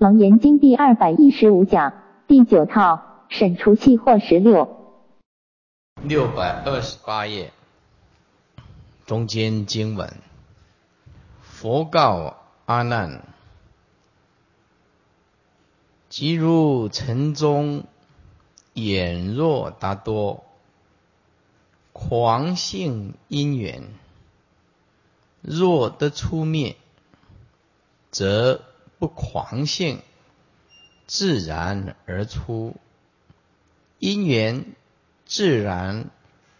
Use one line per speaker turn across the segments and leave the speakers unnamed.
楞严经第二百一十五讲第九套审除气或十六。
六百二十八页，中间经文，佛告阿难：即如尘中眼若达多，狂性因缘，若得出灭，则。不狂性，自然而出，因缘自然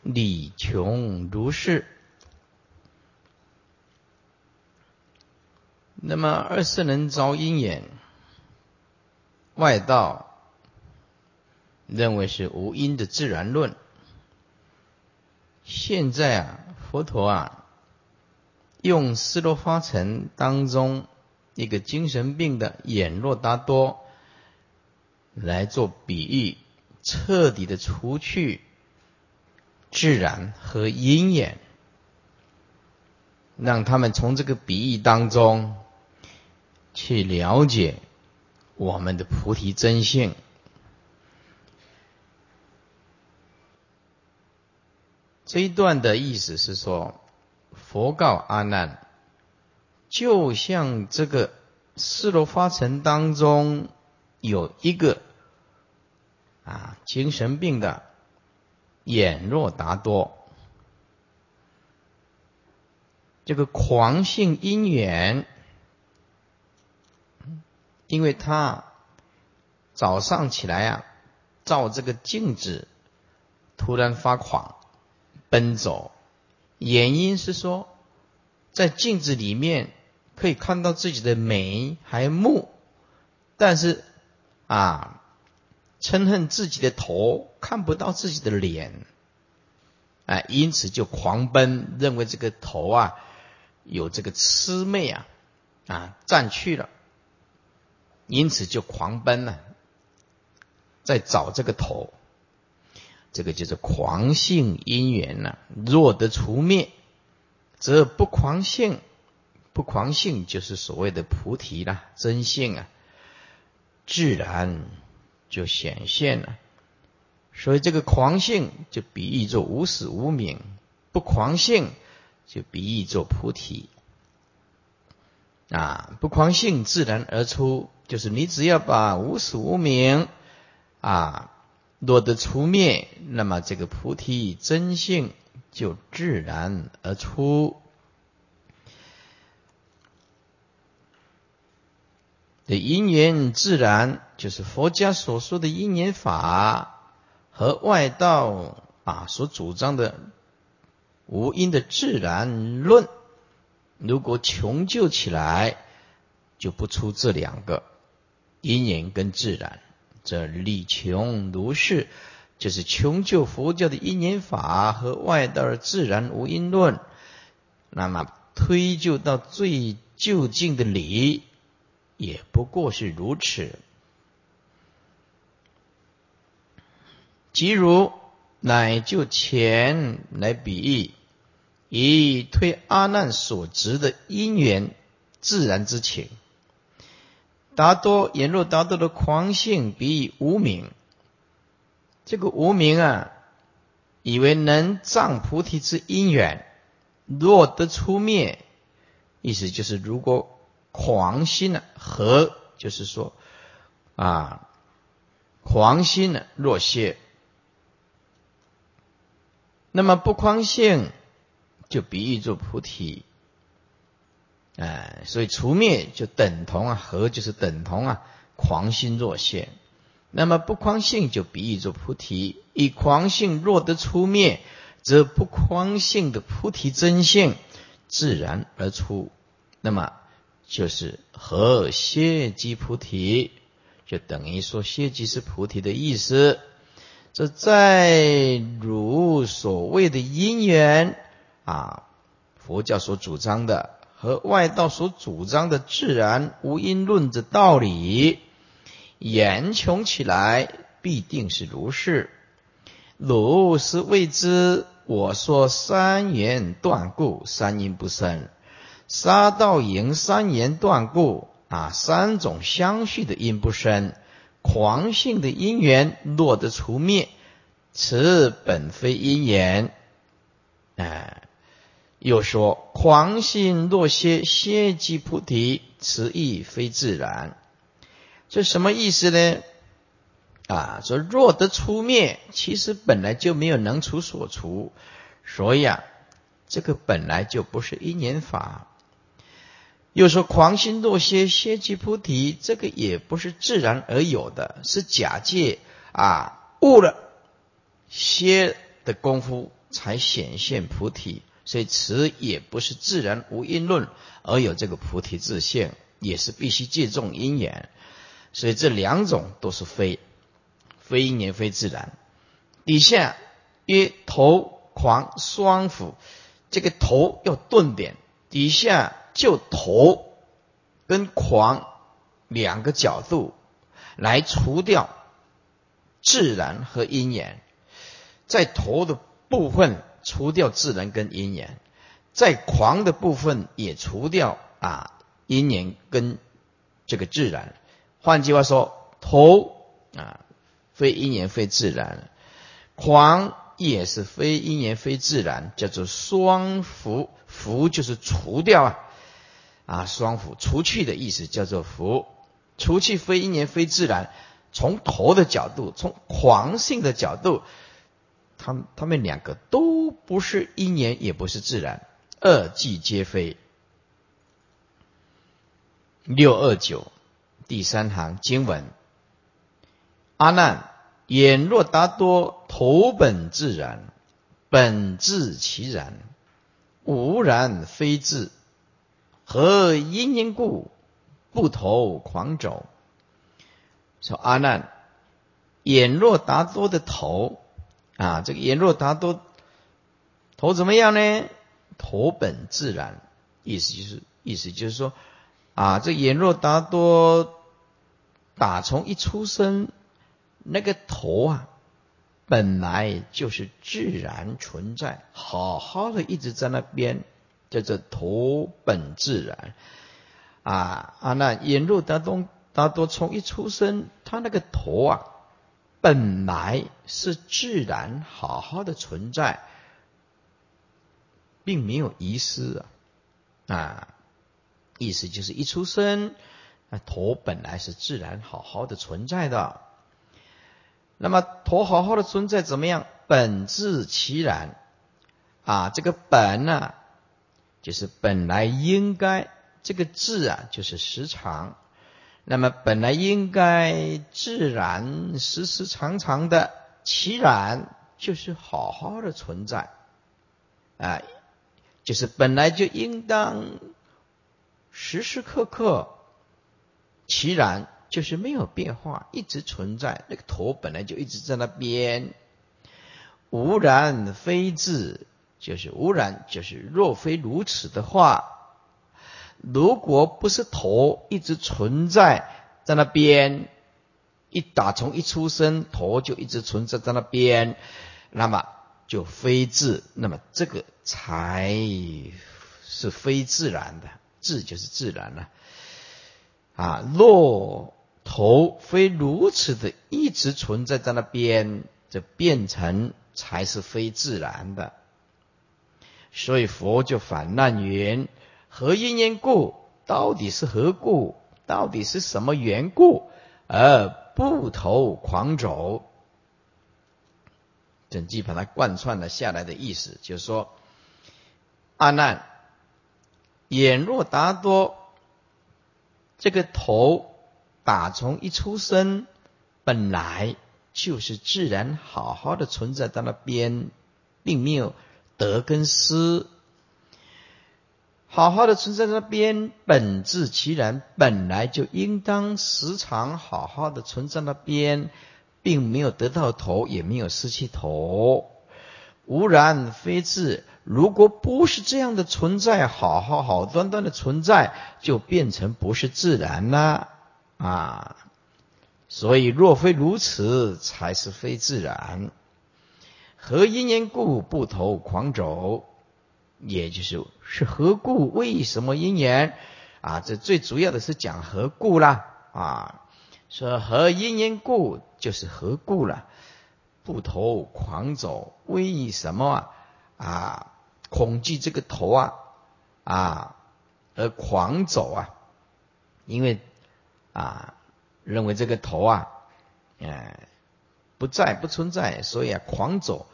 理穷如是。那么二世人遭因缘，外道认为是无因的自然论。现在啊，佛陀啊，用斯罗发尘当中。一个精神病的眼若达多来做比喻，彻底的除去自然和因缘，让他们从这个比喻当中去了解我们的菩提真性。这一段的意思是说，佛告阿难。就像这个四罗发尘当中有一个啊精神病的眼若达多，这个狂性因缘，因为他早上起来啊照这个镜子，突然发狂奔走，原因是说在镜子里面。可以看到自己的眉还目，但是啊，嗔恨自己的头，看不到自己的脸，哎，因此就狂奔，认为这个头啊有这个魑魅啊啊占去了，因此就狂奔了，在找这个头，这个就是狂性因缘呐。若得除灭，则不狂性。不狂性就是所谓的菩提啦，真性啊，自然就显现了。所以这个狂性就比喻作无始无明，不狂性就比喻作菩提。啊，不狂性自然而出，就是你只要把无始无明啊落得除灭，那么这个菩提真性就自然而出。的因缘自然，就是佛家所说的因缘法和外道啊所主张的无因的自然论。如果穷究起来，就不出这两个因缘跟自然。这理穷如是，就是穷究佛教的因缘法和外道的自然无因论。那么推究到最究竟的理。也不过是如此。即如乃就前来比喻，以推阿难所执的因缘自然之情。达多言若达多的狂性，比喻无名。这个无名啊，以为能障菩提之因缘，若得出灭，意思就是如果。狂心呢？和就是说，啊，狂心呢若泄，那么不狂性就比喻作菩提，哎，所以除灭就等同啊，和就是等同啊，狂心若现，那么不狂性就比喻作菩提，以狂性若得出灭，则不狂性的菩提真性自然而出，那么。就是和谢即菩提，就等于说谢即是菩提的意思。这在如所谓的因缘啊，佛教所主张的和外道所主张的自然无因论的道理，言穷起来必定是如是。如是谓之，我说三言断故，三因不生。杀道营三言断故，啊，三种相续的因不生，狂性的因缘落得除灭，此本非因缘。哎，又说狂性若歇，歇即菩提，此亦非自然。这什么意思呢？啊，说若得出灭，其实本来就没有能除所除，所以啊，这个本来就不是因缘法。又说狂心若歇，歇即菩提，这个也不是自然而有的，是假借啊悟了歇的功夫才显现菩提，所以此也不是自然无因论而有这个菩提自现，也是必须借重因缘，所以这两种都是非。非因缘非自然，底下曰头狂双斧，这个头要顿点，底下就头跟狂两个角度来除掉自然和因缘，在头的部分除掉自然跟因缘，在狂的部分也除掉啊因缘跟这个自然。换句话说，头啊。非因缘非自然，狂也是非因缘非自然，叫做双福。福就是除掉啊，啊双福除去的意思叫做福，除去非因缘非自然。从头的角度，从狂性的角度，他他们两个都不是因缘，也不是自然，二即皆非。六二九第三行经文，阿难。眼若达多，头本自然，本自其然，无然非自。何因因故，不投狂走？说阿难，眼若达多的头啊，这个眼若达多头怎么样呢？头本自然，意思就是意思就是说啊，这眼若达多打从一出生。那个头啊，本来就是自然存在，好好的一直在那边，叫做头本自然啊啊！那引入达东达多从一出生，他那个头啊，本来是自然好好的存在，并没有遗失啊啊！意思就是一出生，那头本来是自然好好的存在的。那么头好好的存在怎么样？本自其然啊，这个本呢，就是本来应该这个字啊，就是时常。那么本来应该自然时时常常的其然，就是好好的存在啊，就是本来就应当时时刻刻其然。就是没有变化，一直存在。那个头本来就一直在那边，无然非自，就是无然，就是若非如此的话，如果不是头一直存在在那边，一打从一出生头就一直存在在那边，那么就非自，那么这个才是非自然的，自就是自然了啊，若。头非如此的一直存在在那边，这变成才是非自然的。所以佛就反难云：何因缘故？到底是何故？到底是什么缘故而不投狂走？整句把它贯穿了下来的意思，就是说：阿难，眼若达多，这个头。打从一出生，本来就是自然好好的存在在那边，并没有得跟失，好好的存在那边，本质其然，本来就应当时常好好的存在那边，并没有得到头，也没有失去头，无然非自。如果不是这样的存在，好好好端端的存在，就变成不是自然了。啊，所以若非如此，才是非自然。何因缘故不投狂走？也就是是何故？为什么因缘啊，这最主要的是讲何故啦啊，说何因缘故就是何故了，不投狂走，为什么啊？啊，恐惧这个头啊啊而狂走啊，因为啊认为这个头啊，嗯不在不存在，所以啊狂走，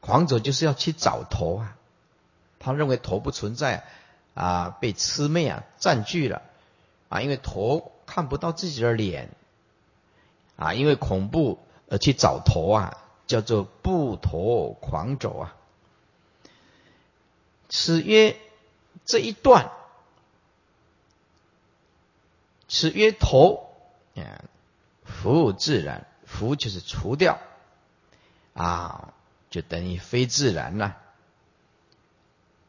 狂走就是要去找头啊，他认为头不存在。啊，被魑魅啊占据了啊，因为头看不到自己的脸啊，因为恐怖而去找头啊，叫做不头狂走啊。此曰这一段，此曰头啊，服务自然，服就是除掉啊，就等于非自然了。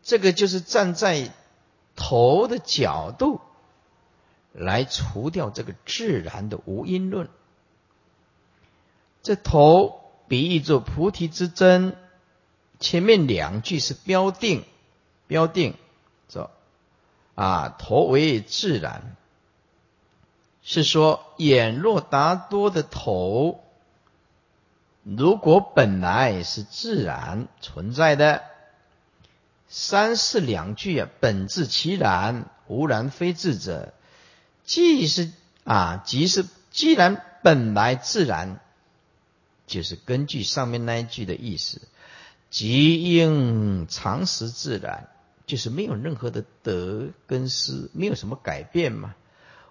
这个就是站在。头的角度来除掉这个自然的无因论。这头比喻作菩提之真，前面两句是标定，标定说啊，头为自然，是说眼若达多的头，如果本来是自然存在的。三四两句啊，本自其然，无然非自者。既是啊，即是既然本来自然，就是根据上面那一句的意思，即应常识自然，就是没有任何的得跟失，没有什么改变嘛。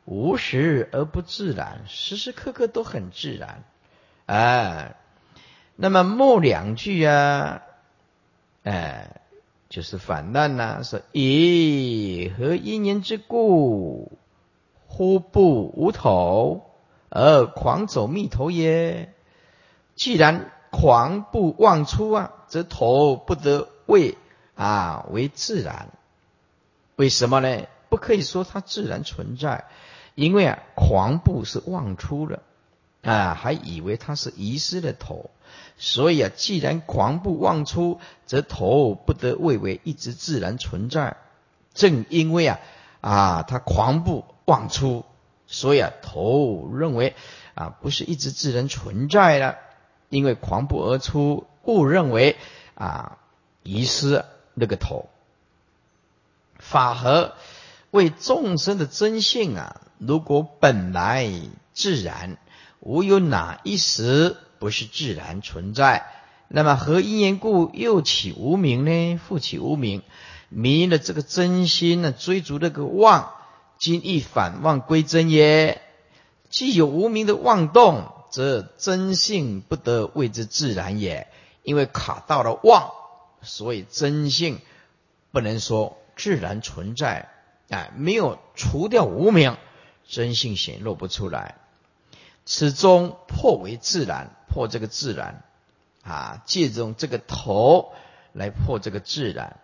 无时而不自然，时时刻刻都很自然。哎，那么末两句啊，哎。就是反难呐，说以何因缘之故，忽不无头而狂走密头耶？既然狂不妄出啊，则头不得为啊为自然。为什么呢？不可以说它自然存在，因为啊狂不是妄出了啊，还以为它是遗失的头。所以啊，既然狂不妄出，则头不得谓为一直自然存在。正因为啊啊，他狂不妄出，所以啊，头认为啊不是一直自然存在了。因为狂不而出，误认为啊遗失那个头。法和为众生的真性啊，如果本来自然，无有哪一时。不是自然存在，那么何因缘故又起无名呢？复起无名，迷了这个真心呢？追逐那个妄，今亦反妄归真耶？既有无名的妄动，则真性不得谓之自然也。因为卡到了妄，所以真性不能说自然存在。哎，没有除掉无名，真性显露不出来。此中破为自然。破这个自然啊，借用这个头来破这个自然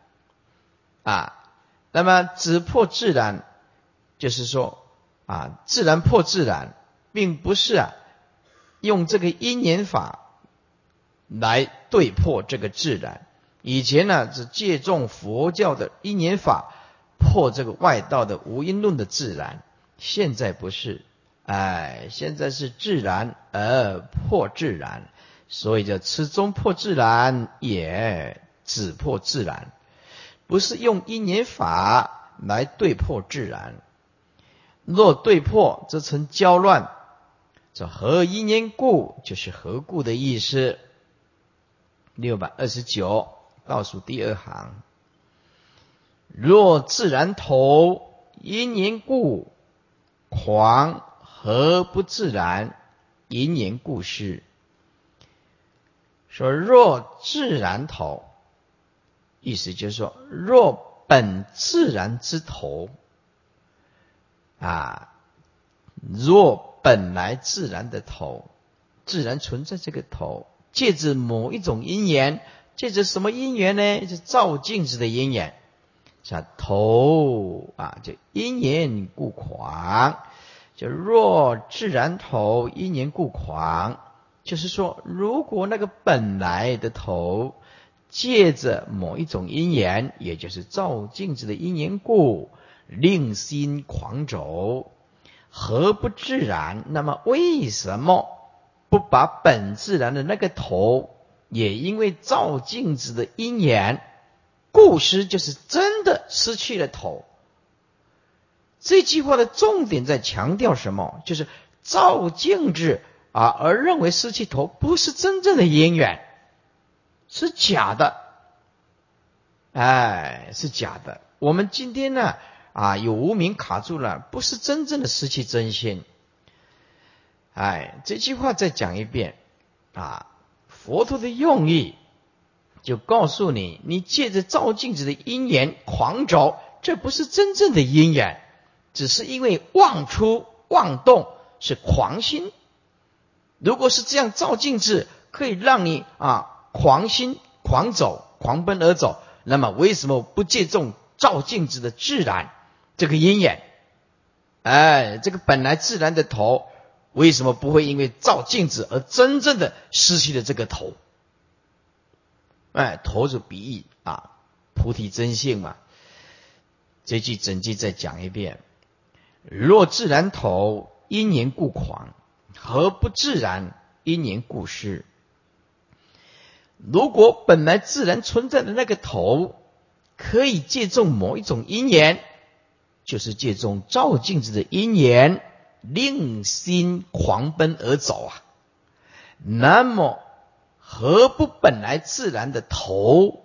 啊。那么只破自然，就是说啊，自然破自然，并不是啊用这个因缘法来对破这个自然。以前呢，是借重佛教的因缘法破这个外道的无因论的自然，现在不是。哎，现在是自然而破自然，所以叫持中破自然，也只破自然，不是用因缘法来对破自然。若对破，则成交乱。这何因缘故？就是何故的意思。六百二十九倒数第二行，若自然投因缘故狂。何不自然？因缘故事说：若自然头，意思就是说，若本自然之头啊，若本来自然的头，自然存在这个头，借着某一种因缘，借着什么因缘呢？是照镜子的因缘，叫头啊，就因缘故狂。就若自然头因缘故狂，就是说，如果那个本来的头借着某一种因缘，也就是照镜子的因缘故，令心狂走，何不自然？那么为什么不把本自然的那个头，也因为照镜子的因缘，故失就是真的失去了头？这句话的重点在强调什么？就是照镜子啊，而认为失去头不是真正的因缘，是假的，哎，是假的。我们今天呢？啊，有无名卡住了，不是真正的失去真心。哎，这句话再讲一遍啊，佛陀的用意就告诉你，你借着照镜子的因缘狂走，这不是真正的因缘，只是因为妄出妄动是狂心。如果是这样照镜子，可以让你啊狂心狂走狂奔而走，那么为什么不借重照镜子的自然？这个因缘，哎，这个本来自然的头，为什么不会因为照镜子而真正的失去了这个头？哎，头是鼻翼啊，菩提真性嘛。这句整句再讲一遍：若自然头，因缘故狂；何不自然，因缘故失？如果本来自然存在的那个头，可以借重某一种因缘。就是借重照镜子的因缘，令心狂奔而走啊。那么，何不本来自然的头，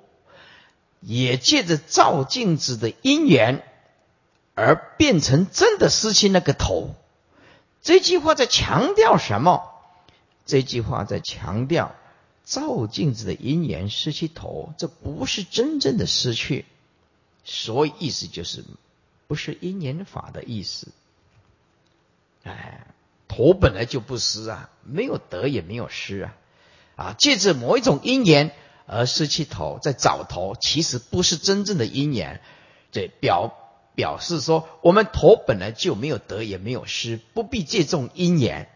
也借着照镜子的因缘，而变成真的失去那个头？这句话在强调什么？这句话在强调照镜子的因缘失去头，这不是真正的失去。所以意思就是。不是因缘法的意思，哎，头本来就不失啊，没有得也没有失啊，啊，借着某一种因缘而失去头，在找头，其实不是真正的因缘，这表表示说，我们头本来就没有得也没有失，不必借重因缘，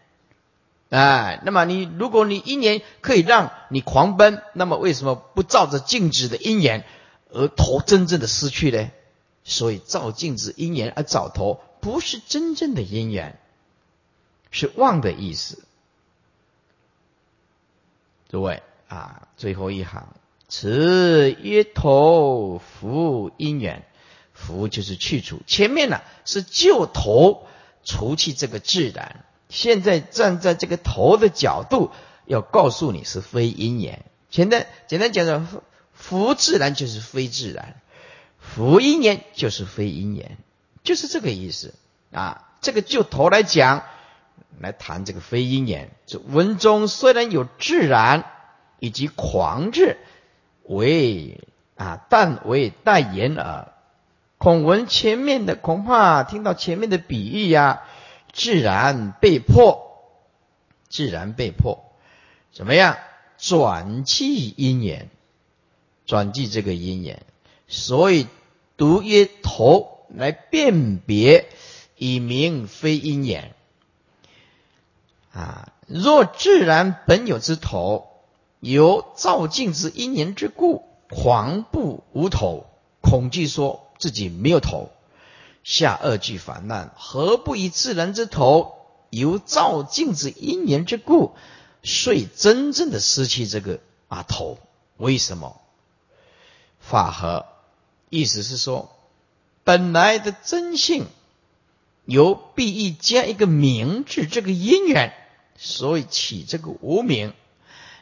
哎，那么你如果你因缘可以让你狂奔，那么为什么不照着镜子的因缘而头真正的失去呢？所以照镜子因缘而找头，不是真正的因缘，是妄的意思。诸位啊，最后一行，此曰头福因缘，福就是去除。前面呢是就头除去这个自然，现在站在这个头的角度，要告诉你是非因缘。简单简单讲讲，福自然就是非自然。福因缘就是非因缘，就是这个意思啊。这个就头来讲，来谈这个非因缘。这文中虽然有自然以及狂智为啊，但为代言耳。孔文前面的恐怕听到前面的比喻呀，自然被迫，自然被迫怎么样转记因缘，转记这个因缘，所以。读曰头来辨别，以明非因缘。啊，若自然本有之头，由照镜之因缘之故，狂不无头，恐惧说自己没有头。下二句反难，何不以自然之头，由照镜子因缘之故，遂真正的失去这个啊头？为什么？法和。意思是说，本来的真性由必义加一个名字，这个因缘，所以起这个无名。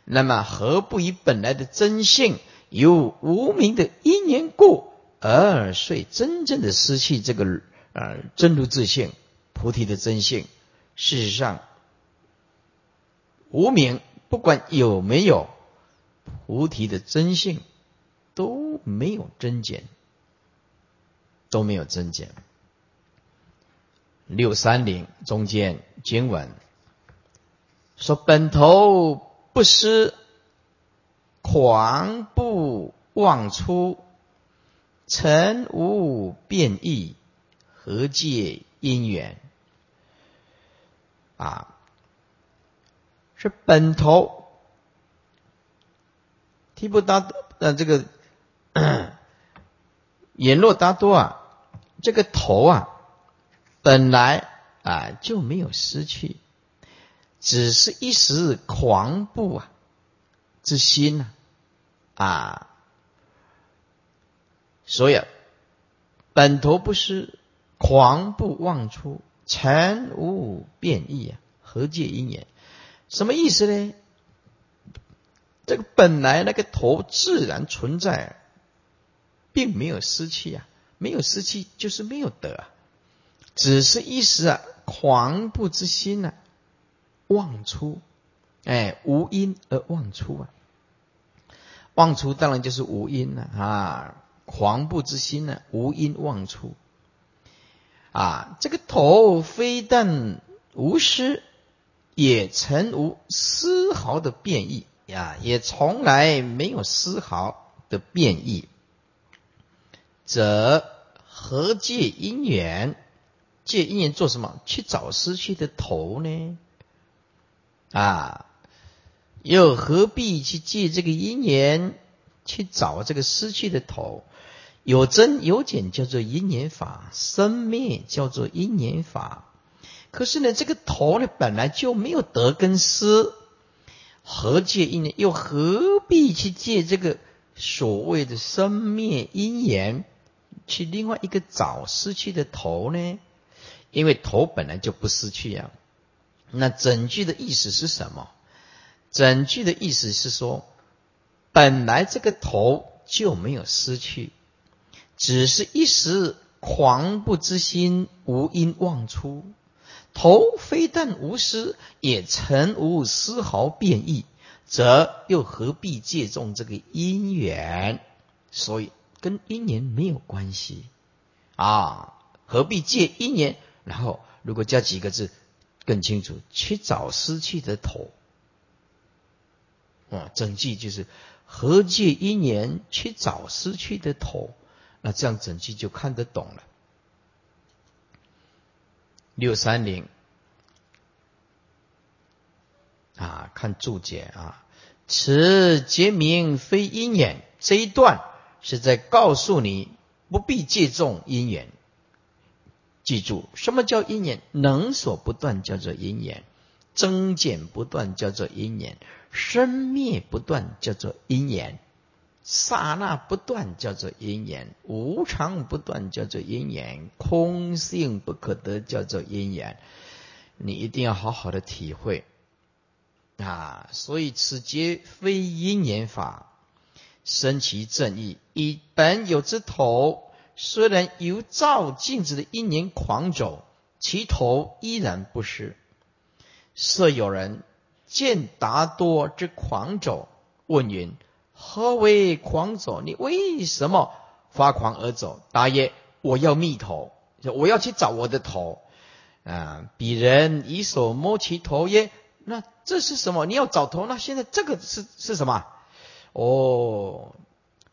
那么何不以本来的真性由无名的因缘故，而遂真正的失去这个呃真如自性、菩提的真性？事实上，无名不管有没有菩提的真性，都没有增减。都没有增减。六三零中间经文说：“本头不失，狂不妄出，尘无变异，何借因缘？”啊，是本头提不达呃这个。言若达多啊，这个头啊，本来啊就没有失去，只是一时狂怖啊之心呐啊，所以本头不失，狂怖妄出，尘无变异啊，何借因缘？什么意思呢？这个本来那个头自然存在，并没有失去啊。没有失去，就是没有得，只是一时啊，狂怖之心呢，妄出，哎，无因而妄出啊，妄出当然就是无因了啊，狂步之心呢，无因妄出，啊，这个头非但无失，也曾无丝毫的变异呀，也从来没有丝毫的变异。则何借因缘？借因缘做什么？去找失去的头呢？啊，又何必去借这个因缘去找这个失去的头？有增有减叫做因缘法，生灭叫做因缘法。可是呢，这个头呢本来就没有得跟失，何借因缘？又何必去借这个所谓的生灭因缘？去另外一个找失去的头呢？因为头本来就不失去呀。那整句的意思是什么？整句的意思是说，本来这个头就没有失去，只是一时狂不知心无因妄出。头非但无失，也曾无丝毫变异，则又何必借重这个因缘？所以。跟因缘没有关系啊，何必借因缘？然后如果加几个字更清楚，去找失去的头啊，整句就是何借因缘去找失去的头？那这样整句就看得懂了。六三零啊，看注解啊，此结名非因缘这一段。是在告诉你不必借重因缘。记住，什么叫因缘？能所不断叫做因缘，增减不断叫做因缘，生灭不断叫做因缘，刹那不断叫做因缘，无常不断叫做因缘，空性不可得叫做因缘。你一定要好好的体会啊！所以此皆非因缘法。生其正义，以本有之头，虽然由照镜子的因缘狂走，其头依然不失。设有人见达多之狂走，问云：何为狂走？你为什么发狂而走？答曰：我要觅头，我要去找我的头。啊！鄙人以手摸其头曰：那这是什么？你要找头？那现在这个是是什么？哦，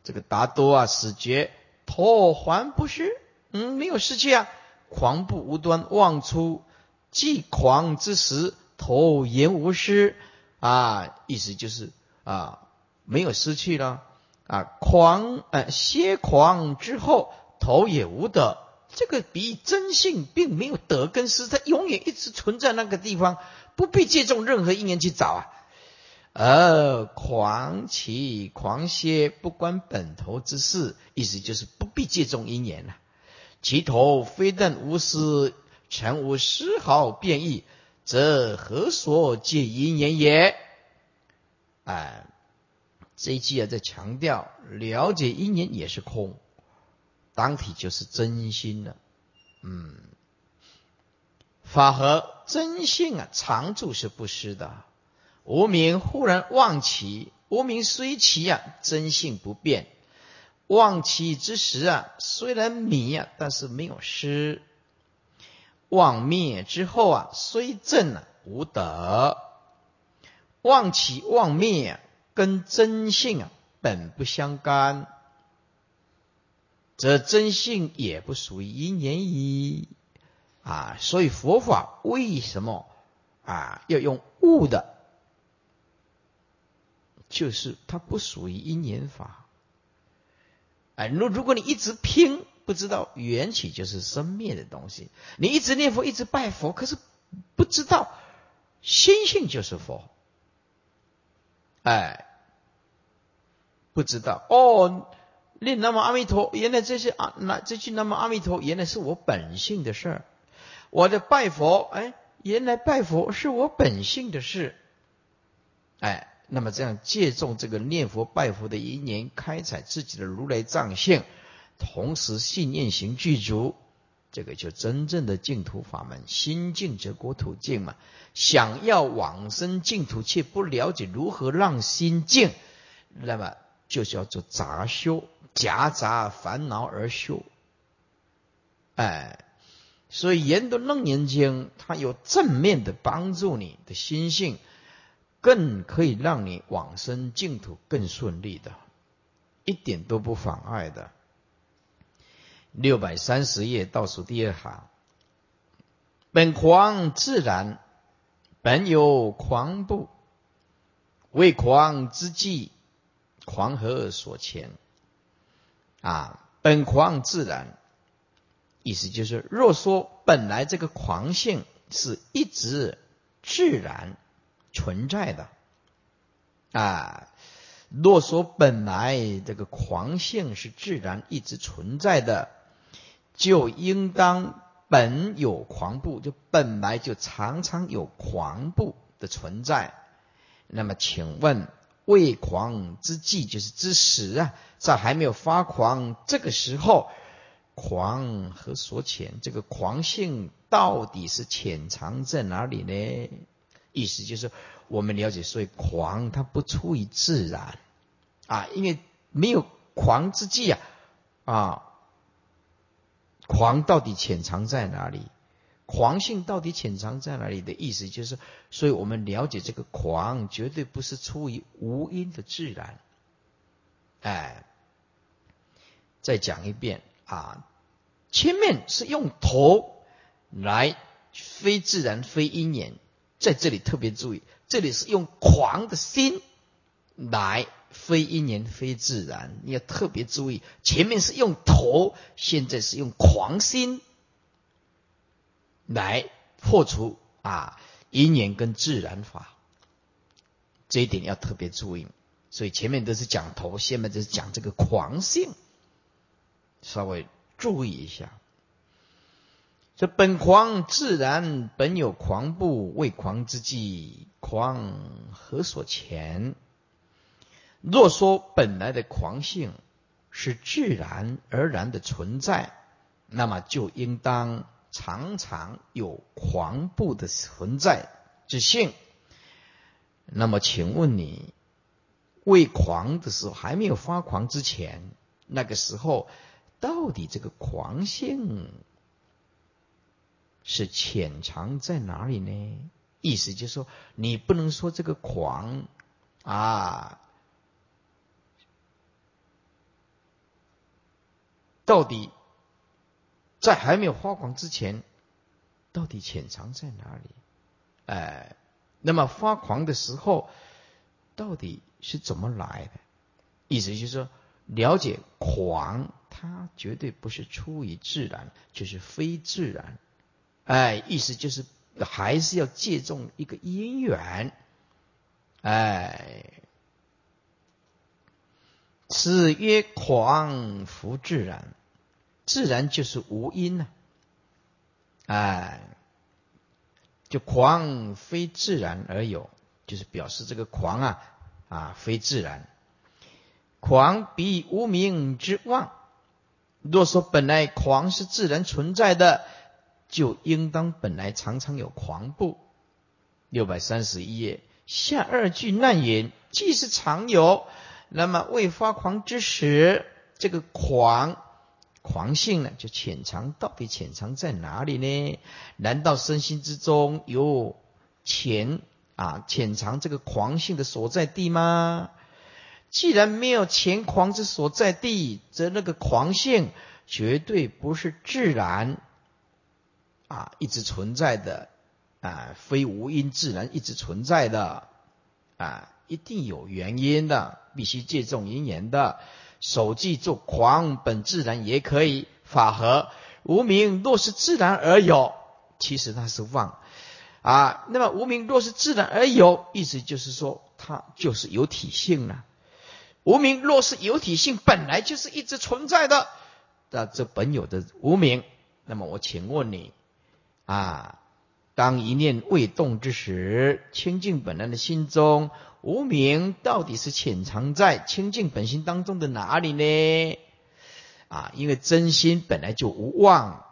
这个达多啊，死绝头还不是？嗯，没有失去啊。狂不无端妄出，既狂之时，头言无失啊。意思就是啊，没有失去了啊。狂呃，歇狂之后，头也无得。这个比真性并没有得跟失，它永远一直存在那个地方，不必借重任何因缘去找啊。而狂起狂歇，不关本头之事，意思就是不必借重因缘了。其头非但无私，全无丝毫变异，则何所借因缘也？哎，这一句啊，在强调了解因缘也是空，当体就是真心了。嗯，法和真性啊，常住是不失的。无名忽然忘其，无名虽其啊，真性不变。忘其之时啊，虽然迷啊，但是没有失。忘灭之后啊，虽正啊，无得。忘其忘灭啊，跟真性啊本不相干，则真性也不属于因缘矣。啊，所以佛法为什么啊要用悟的？就是它不属于因缘法，哎，如如果你一直拼不知道缘起就是生灭的东西。你一直念佛，一直拜佛，可是不知道心性就是佛。哎，不知道哦，念南无阿弥陀，原来这些啊，那这句南无阿弥陀，原来是我本性的事儿。我的拜佛，哎，原来拜佛是我本性的事。哎。那么这样借重这个念佛拜佛的一年，开采自己的如来藏性，同时信念行具足，这个就真正的净土法门。心净则国土净嘛。想要往生净土，却不了解如何让心净，那么就叫做杂修，夹杂烦恼而修。哎，所以研读楞严经，它有正面的帮助你的心性。更可以让你往生净土更顺利的，一点都不妨碍的。六百三十页倒数第二行，本狂自然，本有狂不？为狂之计，狂何所前？啊，本狂自然，意思就是，若说本来这个狂性是一直自然。存在的啊，若说本来这个狂性是自然一直存在的，就应当本有狂部，就本来就常常有狂部的存在。那么，请问未狂之际，就是之时啊，在还没有发狂这个时候，狂和所潜，这个狂性到底是潜藏在哪里呢？意思就是，我们了解，所以狂它不出于自然，啊，因为没有狂之际啊，啊，狂到底潜藏在哪里？狂性到底潜藏在哪里的意思就是，所以我们了解这个狂绝对不是出于无因的自然。哎，再讲一遍啊，前面是用头来非自然非因缘。在这里特别注意，这里是用狂的心来非因缘非自然，你要特别注意。前面是用头，现在是用狂心来破除啊因缘跟自然法，这一点要特别注意。所以前面都是讲头，下面就是讲这个狂性，稍微注意一下。这本狂自然本有狂不为狂之际，狂何所前？若说本来的狂性是自然而然的存在，那么就应当常常有狂不的存在之性。那么请问你，为狂的时候还没有发狂之前，那个时候到底这个狂性？是潜藏在哪里呢？意思就是说，你不能说这个狂啊，到底在还没有发狂之前，到底潜藏在哪里？哎，那么发狂的时候，到底是怎么来的？意思就是说，了解狂，它绝对不是出于自然，就是非自然。哎，意思就是还是要借重一个因缘，哎，此曰狂弗自然，自然就是无因呐，哎，就狂非自然而有，就是表示这个狂啊啊非自然，狂比无名之妄。若说本来狂是自然存在的。就应当本来常常有狂怖。六百三十一页下二句难言，既是常有，那么未发狂之时，这个狂狂性呢，就潜藏到底潜藏在哪里呢？难道身心之中有潜啊潜藏这个狂性的所在地吗？既然没有潜狂之所在地，则那个狂性绝对不是自然。啊，一直存在的啊，非无因自然一直存在的啊，一定有原因的，必须借重因缘的。手记做狂本自然也可以，法和。无名若是自然而有，其实它是妄啊。那么无名若是自然而有，意思就是说它就是有体性了。无名若是有体性，本来就是一直存在的，那这本有的无名。那么我请问你啊，当一念未动之时，清净本来的心中无名到底是潜藏在清净本心当中的哪里呢？啊，因为真心本来就无妄，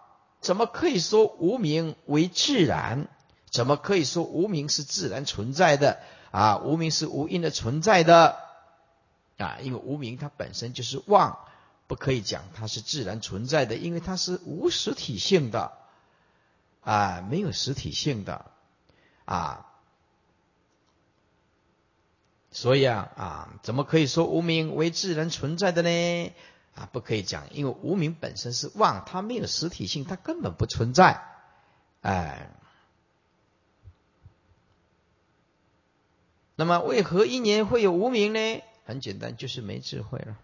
怎么可以说无名为自然？怎么可以说无名是自然存在的？啊，无名是无因的存在的。啊，因为无名它本身就是妄，不可以讲它是自然存在的，因为它是无实体性的，啊，没有实体性的，啊，所以啊啊，怎么可以说无名为自然存在的呢？啊，不可以讲，因为无名本身是妄，它没有实体性，它根本不存在。哎，那么为何一年会有无名呢？很简单，就是没智慧了。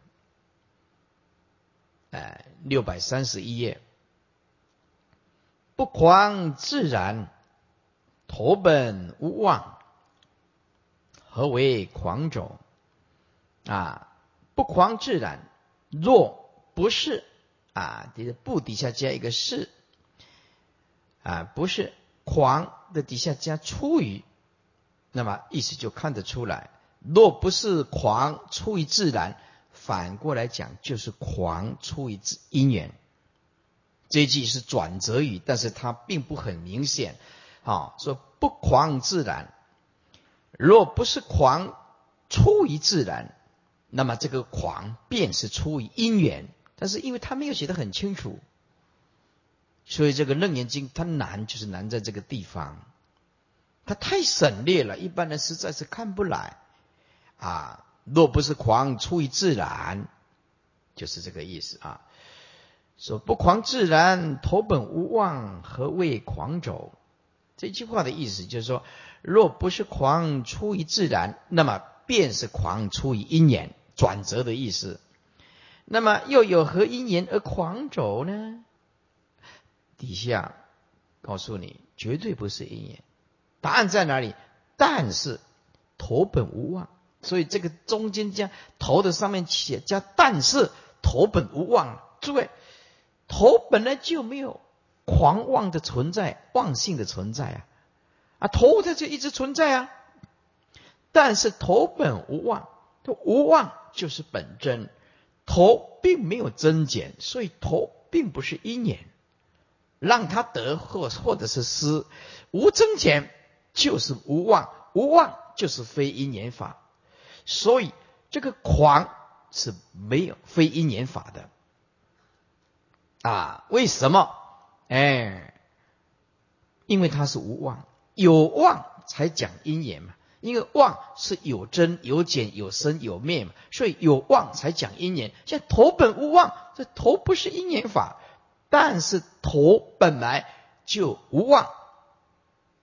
哎，六百三十一页，不狂自然，投本无妄，何为狂种？啊，不狂自然。若不是啊，底下不底下加一个是啊，不是狂的底下加出于，那么意思就看得出来。若不是狂出于自然，反过来讲就是狂出于自因缘。这句是转折语，但是它并不很明显。啊，说不狂自然，若不是狂出于自然。那么这个狂便是出于因缘，但是因为他没有写的很清楚，所以这个楞严经它难就是难在这个地方，它太省略了，一般人实在是看不来啊。若不是狂出于自然，就是这个意思啊。说不狂自然，头本无妄，何谓狂走？这句话的意思就是说，若不是狂出于自然，那么便是狂出于因缘。转折的意思，那么又有何因缘而狂走呢？底下告诉你，绝对不是因缘。答案在哪里？但是头本无妄，所以这个中间加头的上面写加但是头本无妄。诸位，头本来就没有狂妄的存在，妄性的存在啊。啊，头在这一直存在啊，但是头本无妄。无妄就是本真，头并没有增减，所以头并不是因缘，让他得或或者是失，无增减就是无妄，无妄就是非因缘法，所以这个狂是没有非因缘法的。啊？为什么？哎，因为它是无妄，有妄才讲因缘嘛。因为妄是有增有减有生有灭嘛，所以有妄才讲因缘。像头本无妄，这头不是因缘法，但是头本来就无妄，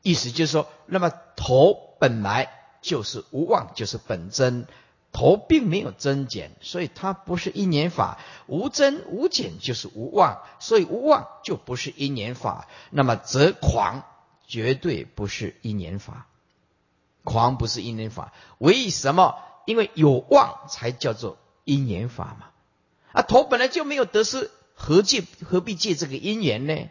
意思就是说，那么头本来就是无妄，就是本真，头并没有增减，所以它不是因缘法。无增无减就是无妄，所以无妄就不是因缘法。那么则狂绝对不是因缘法。狂不是因缘法，为什么？因为有妄才叫做因缘法嘛。啊，头本来就没有得失，何借何必借这个因缘呢？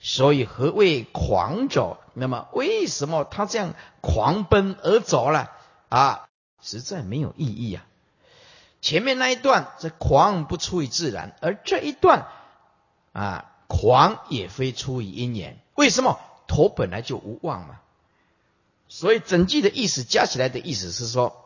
所以何谓狂走？那么为什么他这样狂奔而走了？啊，实在没有意义啊。前面那一段这狂不出于自然，而这一段啊，狂也非出于因缘。为什么？头本来就无妄嘛。所以整句的意思加起来的意思是说，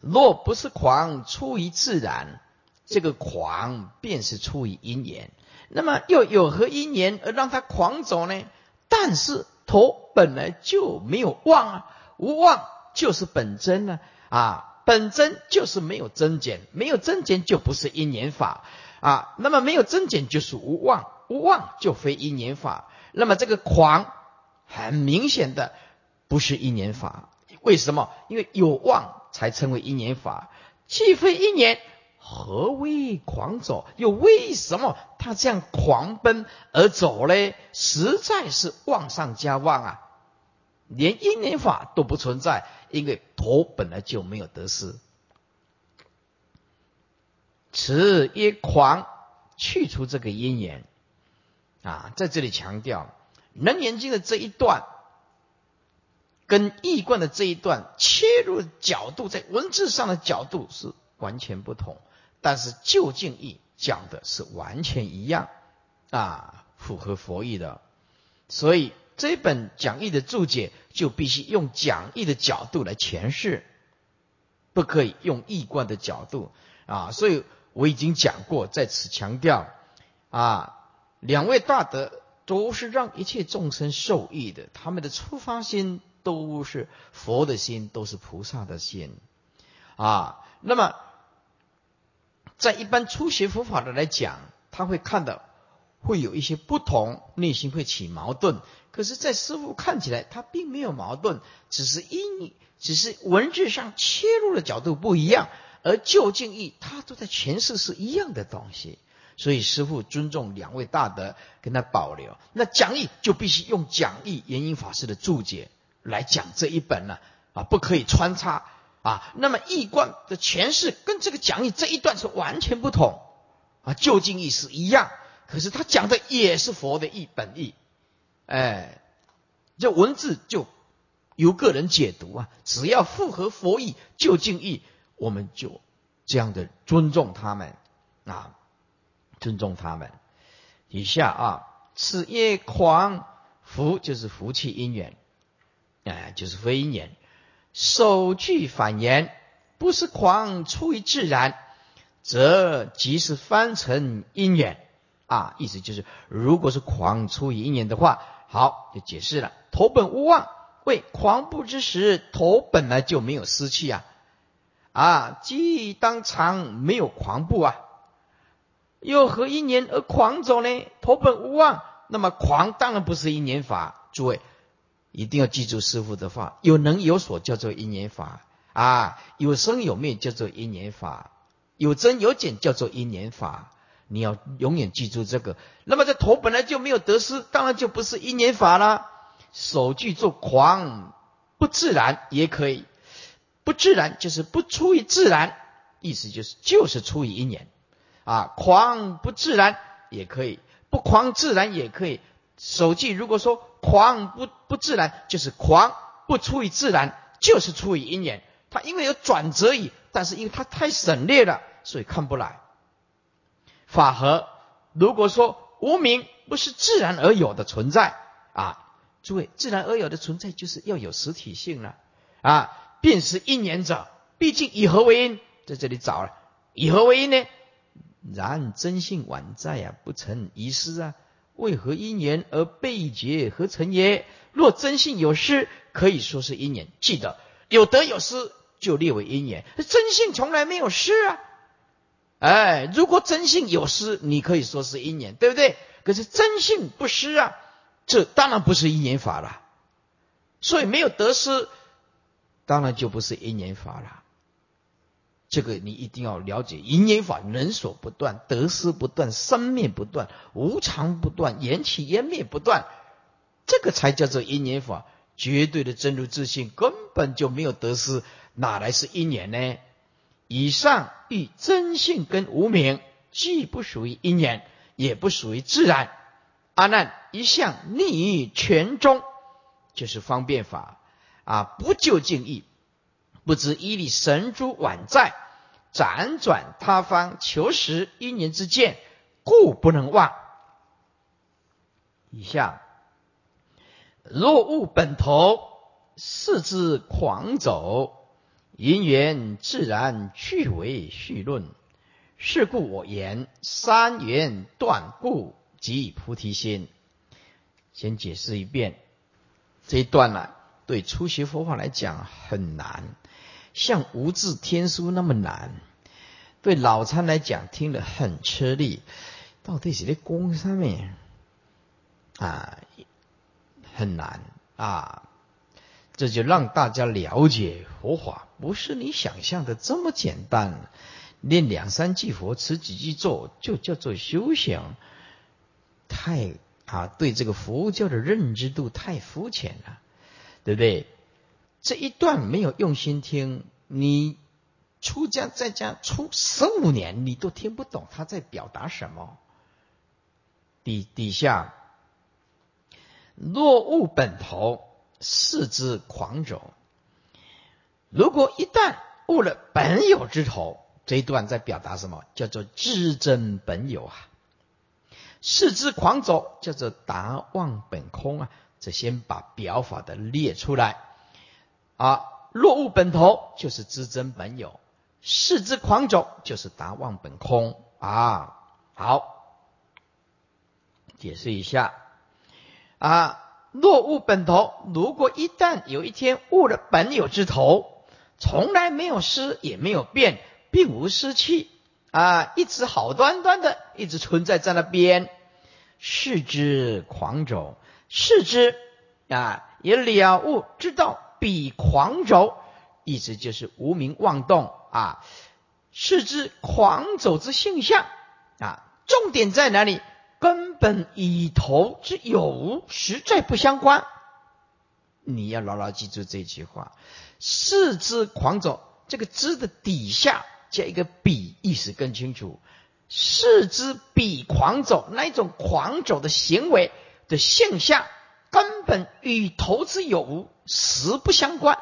若不是狂出于自然，这个狂便是出于因缘。那么又有何因缘而让他狂走呢？但是头本来就没有妄啊，无妄就是本真呢啊，本真就是没有增减，没有增减就不是因缘法啊。那么没有增减就是无妄，无妄就非因缘法。那么这个狂很明显的。不是因缘法，为什么？因为有妄才称为因缘法，既非因缘，何为狂走？又为什么他这样狂奔而走呢？实在是妄上加妄啊！连因缘法都不存在，因为头本来就没有得失。此一狂去除这个因缘啊，在这里强调《楞严经》的这一段，跟易观的这一段切入角度，在文字上的角度是完全不同。但是究竟义讲的是完全一样啊，符合佛意的，所以这本讲义的注解就必须用讲义的角度来诠释，不可以用义观的角度啊。所以我已经讲过，在此强调啊，两位大德都是让一切众生受益的，他们的出发心都是佛的心，都是菩萨的心啊。那么。在一般初学佛法的来讲，他会看到会有一些不同，内心会起矛盾。可是，在师傅看起来，他并没有矛盾，只是因只是文字上切入的角度不一样，而就近义他都在诠释是一样的东西。所以，师傅尊重两位大德，跟他保留。那讲义就必须用讲义延因法师的注解来讲这一本了啊，不可以穿插。啊，那么义观的诠释跟这个讲义这一段是完全不同啊，就近义是一样，可是他讲的也是佛的义本意，哎，这文字就由个人解读啊，只要符合佛意就近意，我们就这样的尊重他们啊，尊重他们。以下啊，此业狂福就是福气因缘，哎，就是非因缘。首句反言，不是狂出于自然，则即是翻成因缘啊。意思就是，如果是狂出于因缘的话，好就解释了。头本无妄，为狂不之时，头本来就没有湿气啊啊，即当场没有狂步啊，又何一年而狂走呢？头本无妄，那么狂当然不是一年法，诸位。一定要记住师傅的话：有能有所叫做一年法啊，有生有灭叫做一年法，有增有减叫做一年法。你要永远记住这个。那么这头本来就没有得失，当然就不是因缘法啦。首句做狂不自然也可以，不自然就是不出于自然，意思就是就是出于因缘啊。狂不自然也可以，不狂自然也可以。首句如果说。狂不不自然，就是狂不出于自然，就是出于因缘。它因为有转折语，但是因为它太省略了，所以看不来。法和如果说无名不是自然而有的存在啊，诸位，自然而有的存在就是要有实体性了啊，便是因缘者。毕竟以何为因？在这里找了，以何为因呢？然真性宛在啊，不成遗失啊。为何因缘而被劫何成也？若真性有失，可以说是因缘。记得有得有失，就列为因缘。真性从来没有失啊！哎，如果真性有失，你可以说是因缘，对不对？可是真性不失啊，这当然不是因缘法了。所以没有得失，当然就不是因缘法了。这个你一定要了解，因缘法人所不断，得失不断，生灭不断，无常不断，缘起缘灭不断，这个才叫做因缘法。绝对的真如自信根本就没有得失，哪来是因缘呢？以上与真性跟无名，既不属于因缘，也不属于自然。阿难一向立于全中，就是方便法啊，不就近义。不知伊利神珠宛在，辗转他方求实因缘之见，故不能忘。以下若悟本头，视之狂走，因缘自然去为序论。是故我言三缘断故即菩提心。先解释一遍这一段呢，对初学佛法来讲很难。像无字天书那么难，对老参来讲听得很吃力。到底是在功上面啊，很难啊。这就让大家了解佛法不是你想象的这么简单。念两三句佛，持几句咒，就叫做修行。太啊，对这个佛教的认知度太肤浅了，对不对？这一段没有用心听，你出家在家出十五年，你都听不懂他在表达什么。底底下，若悟本头，视之狂走。如果一旦悟了本有之头，这一段在表达什么？叫做知真本有啊。视之狂走，叫做达望本空啊。这先把表法的列出来啊。若悟本头，就是知真本有；视之狂走，就是达望本空啊。好，解释一下啊。若悟本头，如果一旦有一天悟了本有之头，从来没有失，也没有变，并无失气啊，一直好端端的，一直存在在那边。视之狂走，视之啊，也了悟知道比狂走，意思就是无名妄动啊。视之狂走之性相啊，重点在哪里？根本与头之有无实在不相关。你要牢牢记住这句话。视之狂走，这个之的底下加一个比，意思更清楚。视之比狂走，那一种狂走的行为的现象，根本与投资有无实不相关。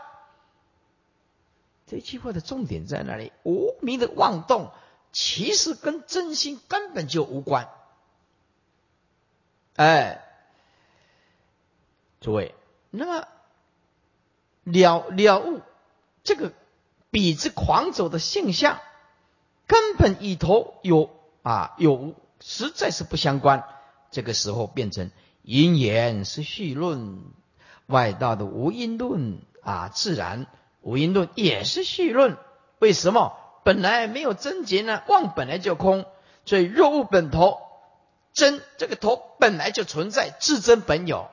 这句话的重点在哪里？无名的妄动，其实跟真心根本就无关。哎，诸位，那么。了了悟这个比之狂走的现象，根本与头有啊有实在是不相关。这个时候变成因缘是序论，外道的无因论啊，自然无因论也是序论。为什么？本来没有真结呢？妄本来就空，所以若悟本头真，这个头本来就存在，自真本有。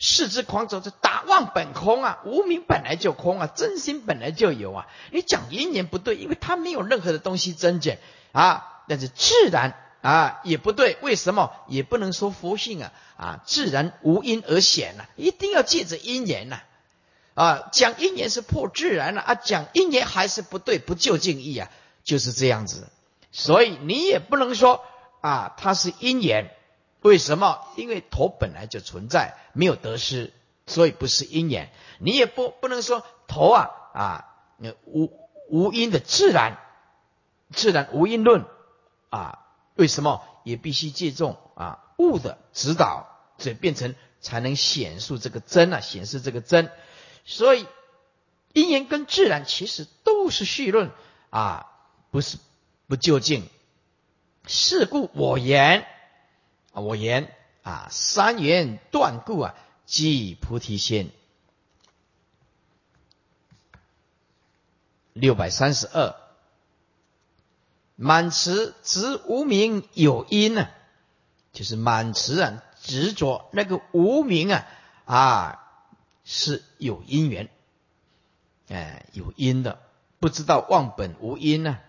视之狂走，是达妄本空啊！无名本来就空啊，真心本来就有啊。你讲因缘不对，因为它没有任何的东西增减啊。但是自然啊也不对，为什么？也不能说佛性啊啊，自然无因而显呐，一定要借着因缘呐啊。讲因缘是破自然了啊，讲因缘还是不对，不就近义啊，就是这样子。所以你也不能说啊，它是因缘。为什么？因为头本来就存在，没有得失，所以不是因缘。你也不不能说头啊啊，无无因的自然，自然无因论啊？为什么？也必须借重啊物的指导，所以变成才能显示这个真啊，显示这个真。所以因缘跟自然其实都是序论啊，不是不究竟。是故我言。啊我言啊，三元断故啊，即菩提心。六百三十二，满持执无名有因呢，就是满持啊执着那个无名啊啊是有因缘，哎有因的，不知道忘本无因呢。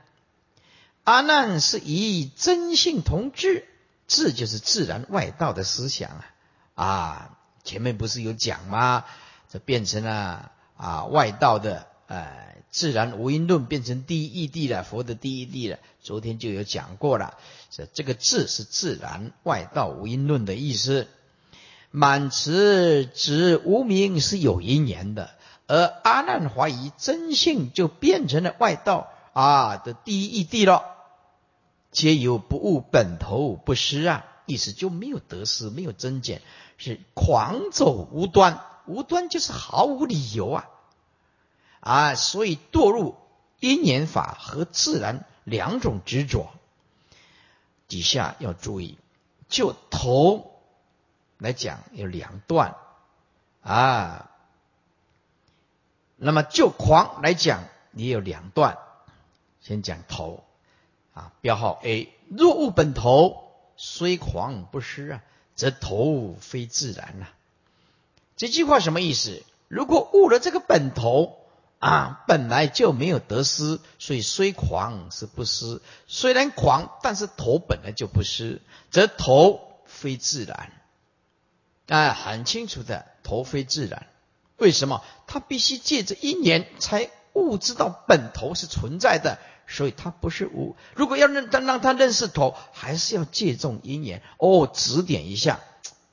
阿难是以真性同志。智就是自然外道的思想啊，啊，前面不是有讲吗？这变成了啊外道的呃自然无因论，变成第一义谛了，佛的第一义谛了。昨天就有讲过了，这这个智是自然外道无因论的意思。满持指无名是有因缘的，而阿难怀疑真性，就变成了外道啊的第一义谛了。皆有不悟本头不失啊，意思就没有得失，没有增减，是狂走无端，无端就是毫无理由啊啊，所以堕入因缘法和自然两种执着。底下要注意，就头来讲有两段啊，那么就狂来讲也有两段，先讲头。啊，标号 A，若悟本头，虽狂不失啊，则头非自然呐。这句话什么意思？如果悟了这个本头，啊，本来就没有得失，所以虽狂是不失。虽然狂，但是头本来就不失，则头非自然。啊，很清楚的，头非自然。为什么？他必须借着一年才悟知道本头是存在的，所以他不是无。如果要认让让他认识头，还是要借重因缘哦，指点一下，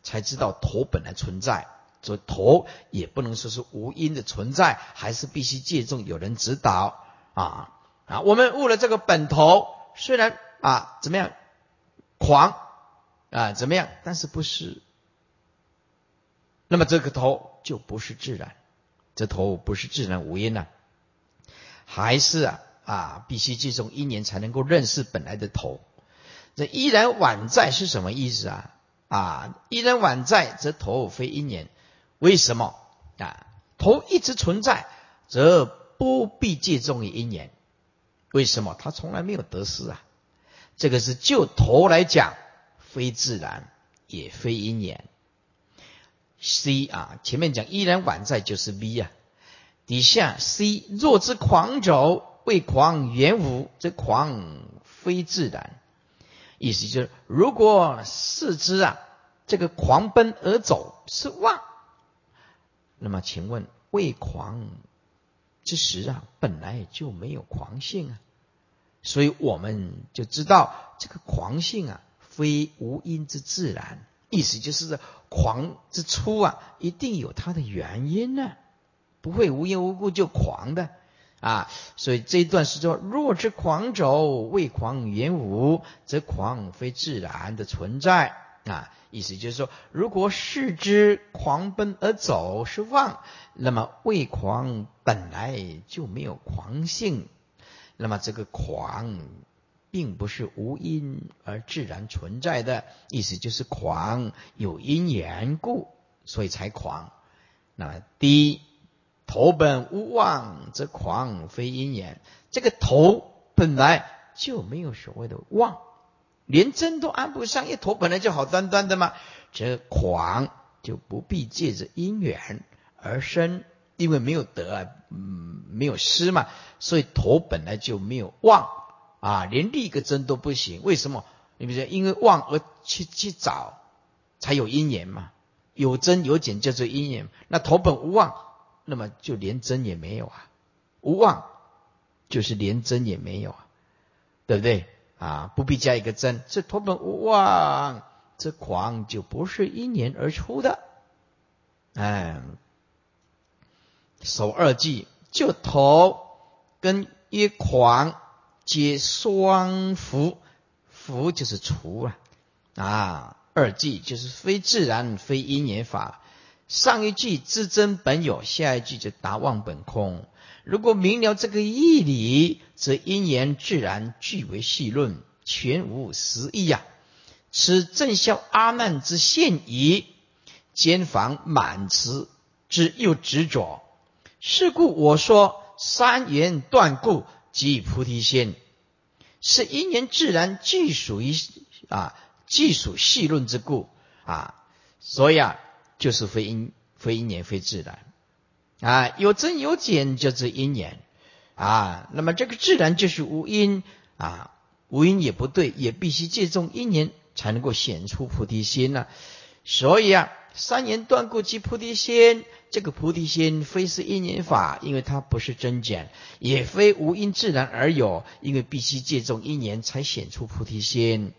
才知道头本来存在。所以头也不能说是无因的存在，还是必须借重有人指导啊啊！我们悟了这个本头，虽然啊怎么样狂啊怎么样，但是不是。那么这个头就不是自然，这头不是自然无因呢，还是啊啊必须借重因缘才能够认识本来的头。这依然宛在是什么意思啊？啊依然宛在，则头非因缘。为什么啊？头一直存在，则不必借重于因缘。为什么？他从来没有得失啊。这个是就头来讲，非自然，也非因缘。C 啊，前面讲依然宛在就是 V 啊。底下 C 若之狂走，为狂原无，则狂非自然。意思就是，如果四肢啊，这个狂奔而走是妄。那么，请问为狂之时啊，本来就没有狂性啊，所以我们就知道这个狂性啊，非无因之自然。意思就是狂之初啊，一定有它的原因呢，不会无缘无故就狂的啊。所以这一段是说：若之狂走，为狂言无，则狂非自然的存在。啊，意思就是说，如果视之狂奔而走是妄，那么为狂本来就没有狂性，那么这个狂并不是无因而自然存在的，意思就是狂有因缘故，所以才狂。那么第一，头本无妄，则狂非因缘。这个头本来就没有所谓的妄。连针都安不上，一头本来就好端端的嘛。这狂就不必借着因缘而生，因为没有得，嗯，没有失嘛，所以头本来就没有妄啊，连立个针都不行。为什么？你比如说，因为妄而去去找，才有因缘嘛。有增有减叫做因缘。那头本无妄，那么就连真也没有啊。无妄就是连真也没有啊，对不对？啊，不必加一个真，这托本无妄，这狂就不是因缘而出的。哎，守二句就头跟一狂皆双福，福就是除啊。啊，二句就是非自然非因缘法。上一句自真本有，下一句就达妄本空。如果明了这个义理，则因缘自然俱为细论，全无实义呀。此正效阿难之现矣，兼防满慈之又执着。是故我说三缘断故即菩提心，是因缘自然俱属于啊，既属细论之故啊。所以啊，就是非因非因缘非自然。啊，有增有减就是因缘啊。那么这个自然就是无因啊，无因也不对，也必须借重因缘才能够显出菩提心呢。所以啊，三言断故即菩提心，这个菩提心非是因缘法，因为它不是增减，也非无因自然而有，因为必须借重因缘才显出菩提心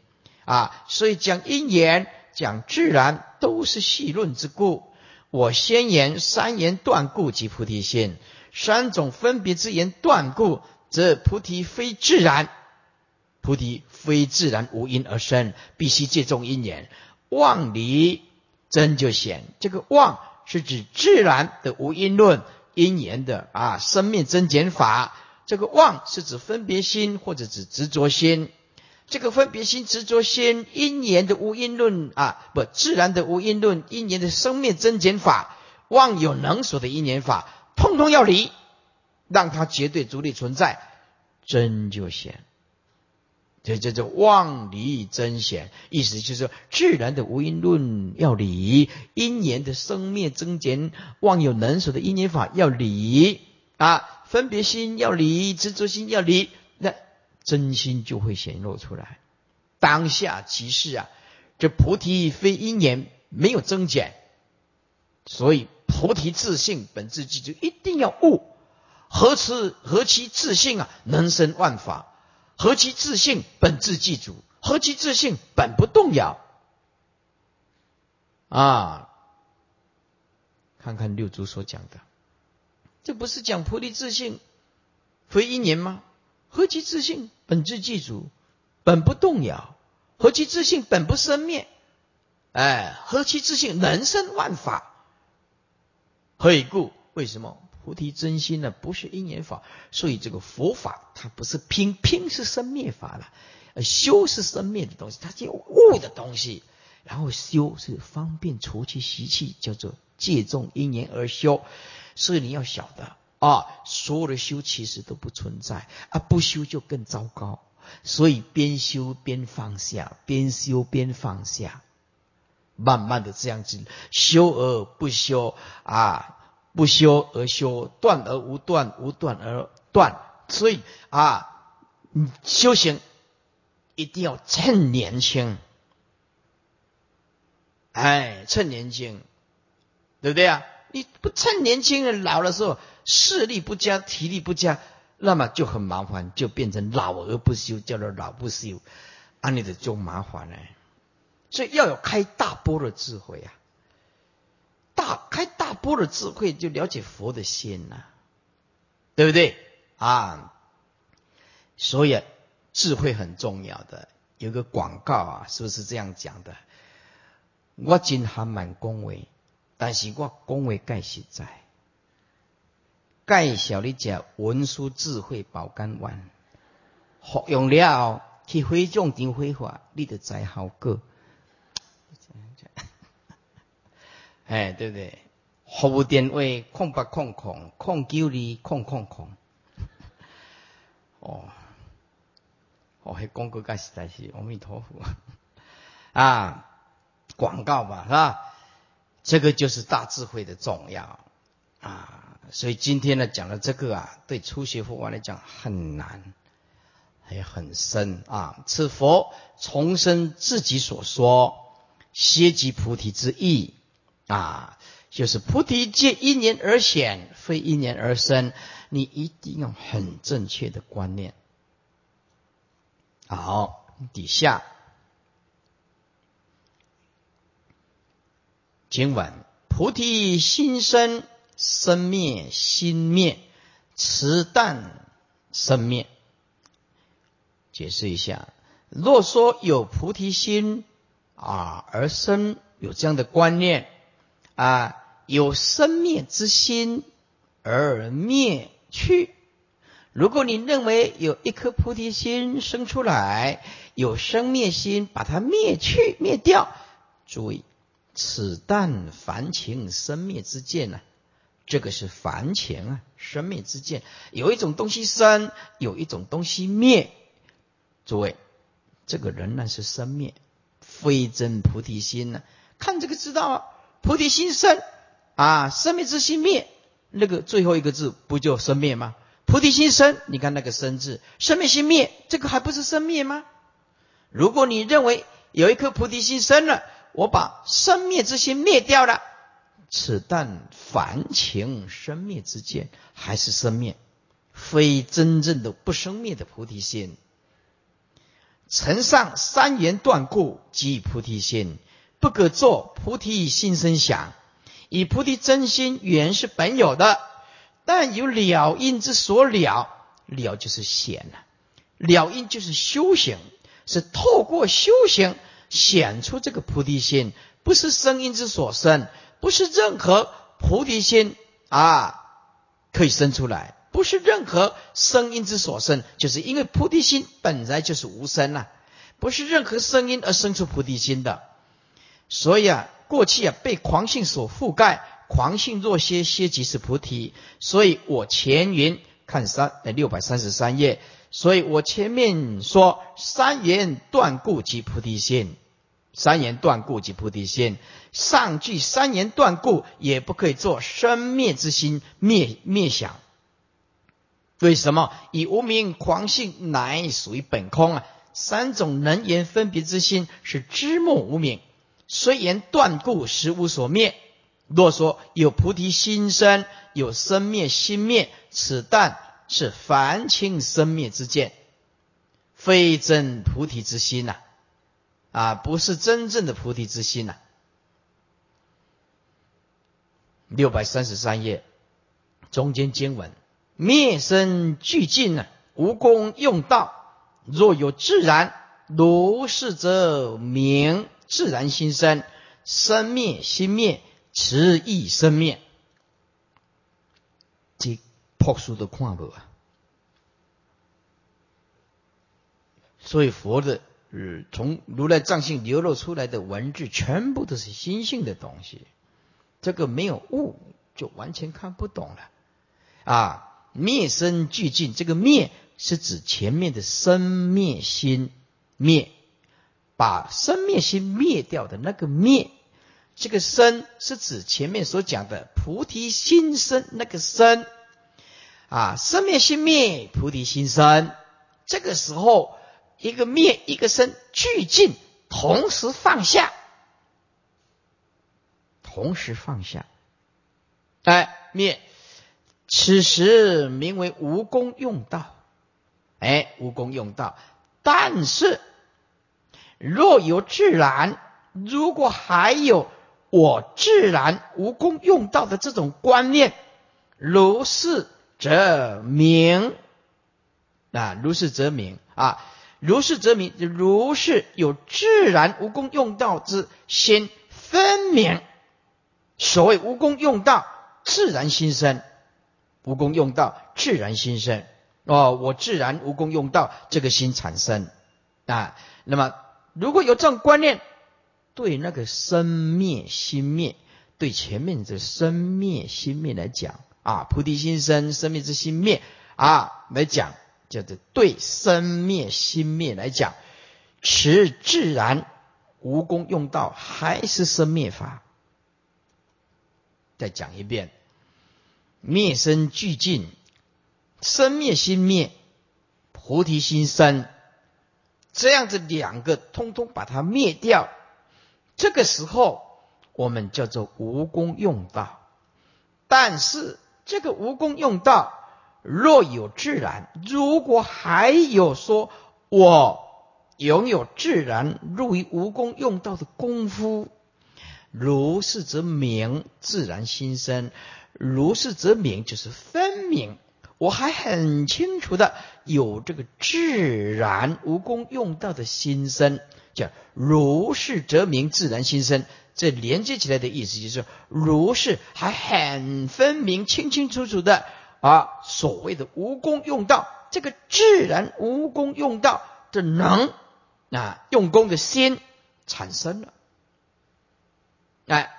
啊。所以讲因缘、讲自然都是细论之故。我先言三言断故即菩提心，三种分别之言断故，则菩提非自然，菩提非自然无因而生，必须借重因缘。妄离真就显，这个妄是指自然的无因论，因缘的啊生灭增减法。这个妄是指分别心或者指执着心。这个分别心、执着心、因缘的无因论啊，不自然的无因论，因缘的生灭增减法，妄有能所的因缘法，通通要离，让它绝对独立存在，真就显。这叫做妄离真显，意思就是说，自然的无因论要离，因缘的生灭增减，妄有能所的因缘法要离啊，分别心要离，执着心要离，真心就会显露出来。当下即是啊，这菩提非因缘，没有增减，所以菩提自性本自具，就一定要悟。何此何其自信啊，能生万法。何其自信本自具足，何其自信本不动摇。啊，看看六祖所讲的，这不是讲菩提自信非因缘吗？何其自性本自具足，本不动摇。何其自性本不生灭。哎，何其自性能生万法。何以故？为什么？菩提真心呢，不是因缘法，所以这个佛法它不是拼，拼是生灭法了，呃，修是生灭的东西，它就悟的东西，然后修是方便除去习气，叫做借重因缘而修，所以你要晓得啊，所有的修其实都不存在，啊，不修就更糟糕，所以边修边放下，边修边放下，慢慢的这样子修而不修啊。不修而修，断而无断，无断而断。所以啊，你修行一定要趁年轻，哎，趁年轻，对不对啊？你不趁年轻人老的时候，视力不佳，体力不佳，那么就很麻烦，就变成老而不修，叫做老不修，啊，你的就麻烦了。所以要有开大波的智慧啊。大开大波的智慧，就了解佛的心呐，对不对啊？所以智慧很重要的。有个广告啊，是不是这样讲的？我今还蛮恭维，但是我讲话盖实在。介绍你只文殊智慧保肝丸，服用了后去非种场非法，你就知效果。哎，对不对？服务电话空八空空空九二空空空。哦，哦，还广告实在是阿弥陀佛 啊！广告吧，是吧？这个就是大智慧的重要啊！所以今天呢，讲的这个啊，对初学佛王来讲很难，还很深啊。此佛重申自己所说歇即菩提之意。啊，就是菩提皆因缘而显，非因缘而生。你一定要很正确的观念。好，底下经文：菩提心生，生灭心灭，此但生灭。解释一下，若说有菩提心啊而生，有这样的观念。啊，有生灭之心而灭去。如果你认为有一颗菩提心生出来，有生灭心把它灭去灭掉，注意，此但凡情生灭之见呢？这个是凡情啊，生灭之见。有一种东西生，有一种东西灭。诸位，这个仍然是生灭，非真菩提心呢？看这个知道啊。菩提心生啊，生灭之心灭，那个最后一个字不就生灭吗？菩提心生，你看那个生字，生灭心灭，这个还不是生灭吗？如果你认为有一颗菩提心生了，我把生灭之心灭掉了，此但凡情生灭之见，还是生灭，非真正的不生灭的菩提心。承上三言断故，即菩提心。不可作菩提心生想，以菩提真心原是本有的，但有了因之所了，了就是显了，了因就是修行，是透过修行显出这个菩提心，不是声音之所生，不是任何菩提心啊可以生出来，不是任何声音之所生，就是因为菩提心本来就是无声呐，不是任何声音而生出菩提心的。所以啊，过去啊被狂性所覆盖，狂性若歇，歇即是菩提。所以我前云看三呃六百三十三页，所以我前面说三言断故即菩提心，三言断故即菩提心。上句三言断故也不可以做生灭之心灭灭想，为什么？以无名狂性乃属于本空啊！三种能言分别之心是知末无名，虽言断故，实无所灭。若说有菩提心生，有生灭心灭，此但是凡情生灭之见，非真菩提之心呐！啊，不是真正的菩提之心呐！六百三十三页中间经文：灭生俱尽呢，无功用道。若有自然如是，则名自然心生，生灭心灭。持意生灭，朴素的看无啊！所以佛的，呃，从如来藏性流露出来的文字，全部都是心性的东西。这个没有悟，就完全看不懂了。啊，灭生俱尽，这个灭是指前面的生灭心灭，把生灭心灭掉的那个灭。这个生是指前面所讲的菩提心生那个生啊，生灭心灭，菩提心生。这个时候，一个灭一个生俱尽，同时放下，同时放下。哎，灭，此时名为无功用道。哎，无功用道。但是，若有自然，如果还有。我自然无功用道的这种观念，如是则明啊，如是则明啊，如是则明，如是有自然无功用道之心分明。所谓无功用道，自然心生；无功用道，自然心生。哦，我自然无功用道，这个心产生啊。那么，如果有这种观念。对那个生灭心灭，对前面的生灭心灭来讲啊，菩提心生，生灭之心灭啊来讲，叫做对生灭心灭来讲，持自然无功用道，还是生灭法。再讲一遍，灭生俱尽，生灭心灭，菩提心生，这样子两个通通把它灭掉。这个时候，我们叫做无功用道。但是，这个无功用道，若有自然，如果还有说我拥有自然入于无功用道的功夫，如是则明自然心生，如是则明就是分明。我还很清楚的有这个自然无功用道的心生。叫如是则明自然心生，这连接起来的意思就是如是还很分明、清清楚楚的啊，所谓的无功用道，这个自然无功用道的能啊，用功的心产生了，哎，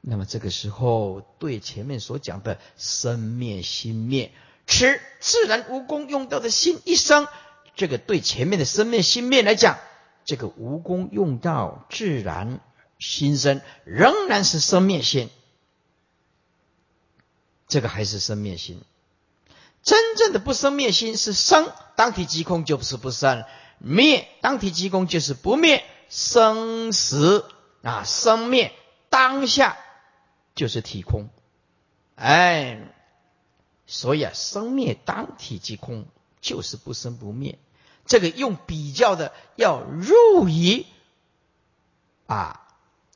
那么这个时候对前面所讲的生灭心灭，持自然无功用道的心一生，这个对前面的生灭心灭来讲。这个无功用道自然心生，仍然是生灭心。这个还是生灭心。真正的不生灭心是生，当体即空就不是不生；灭，当体即空就是不灭。生死啊，生灭当下就是体空。哎，所以啊，生灭当体即空，就是不生不灭。这个用比较的要入于啊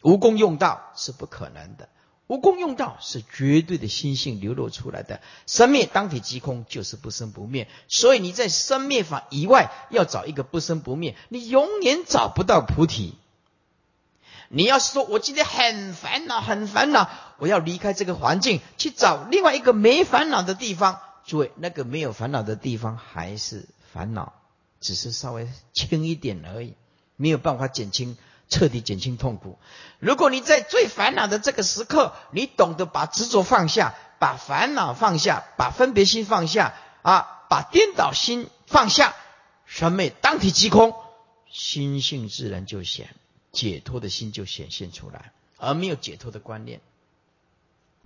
无功用道是不可能的，无功用道是绝对的心性流露出来的。生灭当体即空，就是不生不灭。所以你在生灭法以外要找一个不生不灭，你永远找不到菩提。你要是说我今天很烦恼，很烦恼，我要离开这个环境，去找另外一个没烦恼的地方。诸位，那个没有烦恼的地方还是烦恼。只是稍微轻一点而已，没有办法减轻、彻底减轻痛苦。如果你在最烦恼的这个时刻，你懂得把执着放下，把烦恼放下，把分别心放下，啊，把颠倒心放下，审美当体即空，心性自然就显解脱的心就显现出来，而没有解脱的观念。